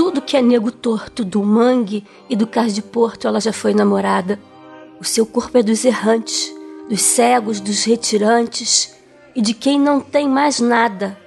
tudo que é nego torto, do mangue e do cais de porto, ela já foi namorada. O seu corpo é dos errantes, dos cegos, dos retirantes e de quem não tem mais nada.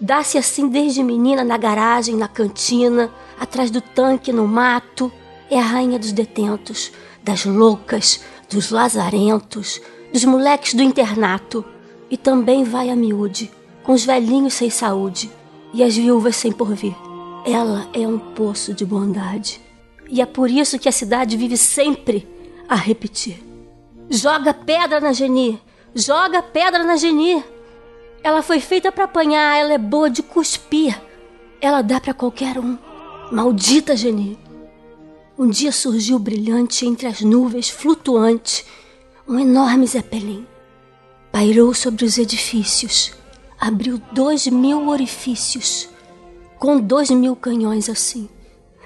Dá-se assim desde menina na garagem, na cantina, atrás do tanque, no mato. É a rainha dos detentos, das loucas, dos lazarentos, dos moleques do internato. E também vai a miúde, com os velhinhos sem saúde e as viúvas sem porvir. Ela é um poço de bondade. E é por isso que a cidade vive sempre a repetir: Joga pedra na Geni! Joga pedra na Geni! Ela foi feita para apanhar, ela é boa de cuspir. Ela dá para qualquer um. Maldita Geni! Um dia surgiu brilhante entre as nuvens, flutuante, um enorme zeppelin. Pairou sobre os edifícios, abriu dois mil orifícios, com dois mil canhões assim.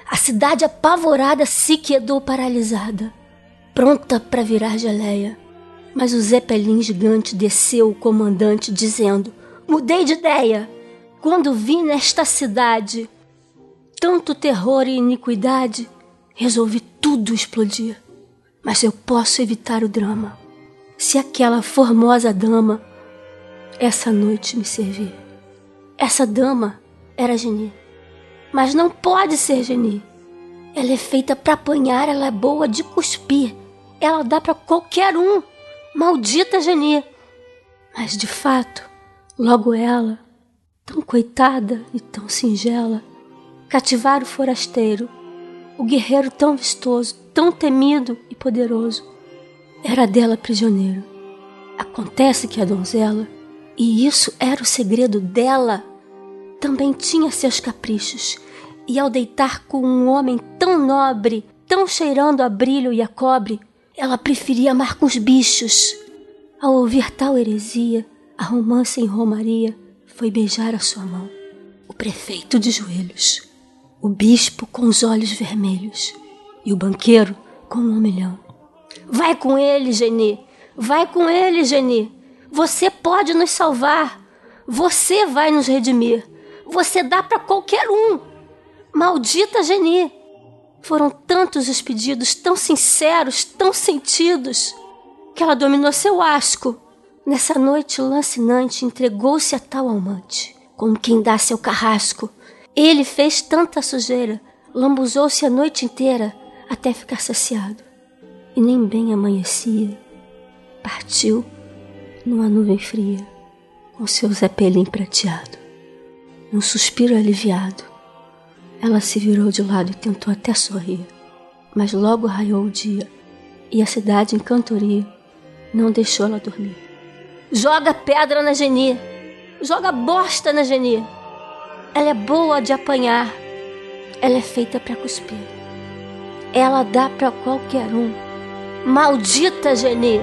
A cidade apavorada se quedou paralisada, pronta para virar geleia. Mas o Zeppelin gigante desceu o comandante dizendo: Mudei de ideia. Quando vi nesta cidade tanto terror e iniquidade, resolvi tudo explodir. Mas eu posso evitar o drama. Se aquela formosa dama essa noite me servir. Essa dama era Geni. Mas não pode ser Geni. Ela é feita para apanhar, ela é boa de cuspir. Ela dá para qualquer um. Maldita Geni! Mas de fato, logo ela, tão coitada e tão singela, cativar o forasteiro, o guerreiro tão vistoso, tão temido e poderoso, era dela prisioneiro. Acontece que a donzela, e isso era o segredo dela, também tinha seus caprichos, e ao deitar com um homem tão nobre, tão cheirando a brilho e a cobre, ela preferia amar com os bichos. Ao ouvir tal heresia, a romance em Romaria foi beijar a sua mão. O prefeito de joelhos, o bispo com os olhos vermelhos e o banqueiro com um milhão. Vai com ele, Geni! Vai com ele, Geni! Você pode nos salvar! Você vai nos redimir! Você dá para qualquer um! Maldita Geni! Foram tantos os pedidos, tão sinceros, tão sentidos, que ela dominou seu asco. Nessa noite lancinante, entregou-se a tal amante, como quem dá seu carrasco. Ele fez tanta sujeira, lambuzou-se a noite inteira até ficar saciado. E nem bem amanhecia. Partiu numa nuvem fria, com seu zeppelin prateado. Num suspiro aliviado, ela se virou de lado e tentou até sorrir, mas logo raiou o dia e a cidade em cantoria não deixou ela dormir. Joga pedra na Geni, joga bosta na Geni. Ela é boa de apanhar, ela é feita para cuspir. Ela dá para qualquer um. Maldita Geni!